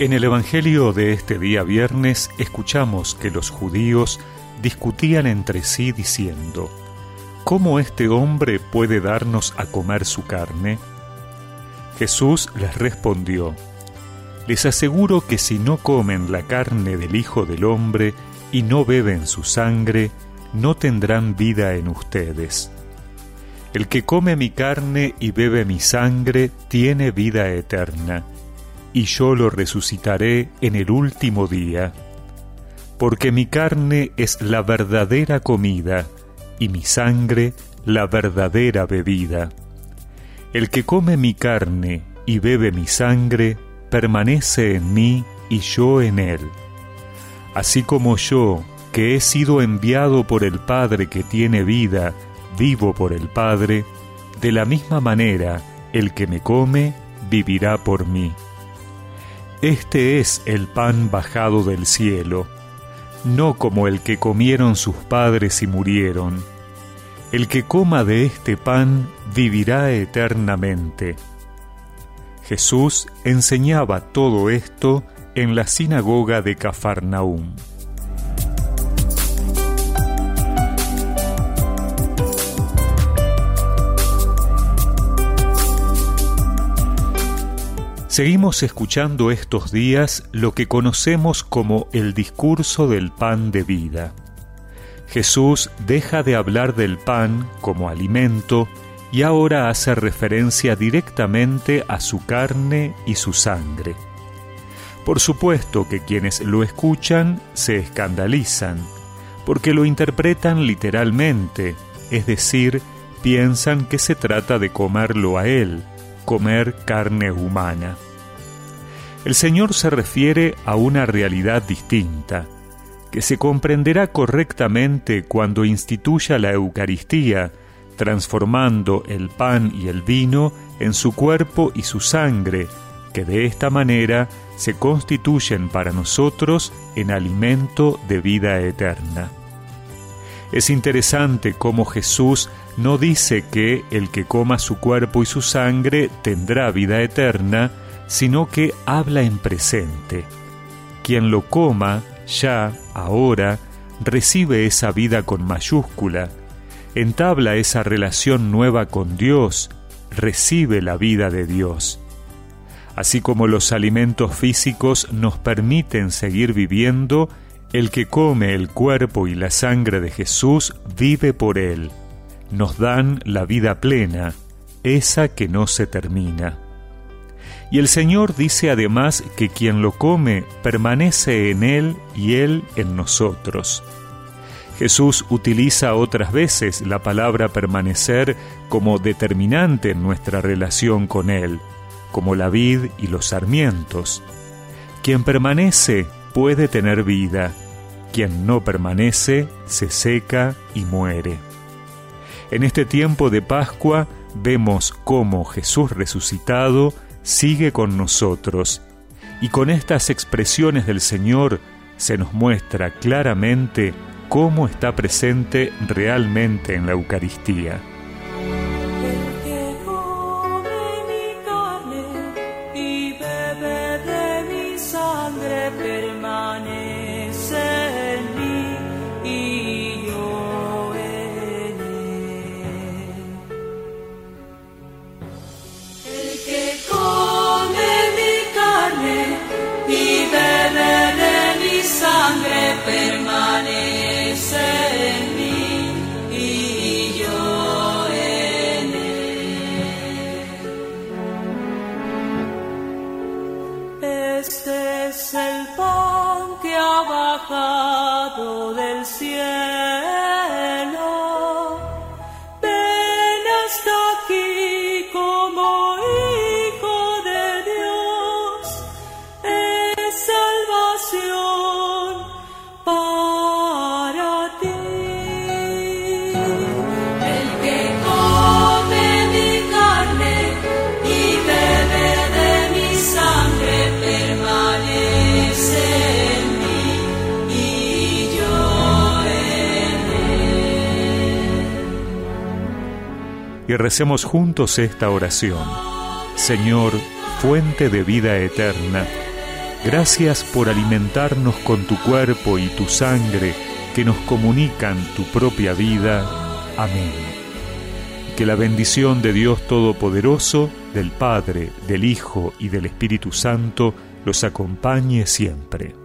En el Evangelio de este día viernes escuchamos que los judíos discutían entre sí diciendo, ¿Cómo este hombre puede darnos a comer su carne? Jesús les respondió, Les aseguro que si no comen la carne del Hijo del Hombre y no beben su sangre, no tendrán vida en ustedes. El que come mi carne y bebe mi sangre tiene vida eterna y yo lo resucitaré en el último día, porque mi carne es la verdadera comida y mi sangre la verdadera bebida. El que come mi carne y bebe mi sangre permanece en mí y yo en él. Así como yo, que he sido enviado por el Padre que tiene vida, vivo por el Padre, de la misma manera el que me come vivirá por mí. Este es el pan bajado del cielo, no como el que comieron sus padres y murieron. El que coma de este pan vivirá eternamente. Jesús enseñaba todo esto en la sinagoga de Cafarnaúm. Seguimos escuchando estos días lo que conocemos como el discurso del pan de vida. Jesús deja de hablar del pan como alimento y ahora hace referencia directamente a su carne y su sangre. Por supuesto que quienes lo escuchan se escandalizan, porque lo interpretan literalmente, es decir, piensan que se trata de comerlo a él, comer carne humana. El Señor se refiere a una realidad distinta, que se comprenderá correctamente cuando instituya la Eucaristía, transformando el pan y el vino en su cuerpo y su sangre, que de esta manera se constituyen para nosotros en alimento de vida eterna. Es interesante cómo Jesús no dice que el que coma su cuerpo y su sangre tendrá vida eterna, sino que habla en presente. Quien lo coma, ya, ahora, recibe esa vida con mayúscula, entabla esa relación nueva con Dios, recibe la vida de Dios. Así como los alimentos físicos nos permiten seguir viviendo, el que come el cuerpo y la sangre de Jesús vive por él. Nos dan la vida plena, esa que no se termina. Y el Señor dice además que quien lo come permanece en Él y Él en nosotros. Jesús utiliza otras veces la palabra permanecer como determinante en nuestra relación con Él, como la vid y los sarmientos. Quien permanece puede tener vida, quien no permanece se seca y muere. En este tiempo de Pascua vemos cómo Jesús resucitado sigue con nosotros y con estas expresiones del Señor se nos muestra claramente cómo está presente realmente en la Eucaristía. Permanece en mí y yo en él. Este es el pan que ha bajado del cielo. Y recemos juntos esta oración. Señor, fuente de vida eterna, Gracias por alimentarnos con tu cuerpo y tu sangre que nos comunican tu propia vida. Amén. Que la bendición de Dios Todopoderoso, del Padre, del Hijo y del Espíritu Santo los acompañe siempre.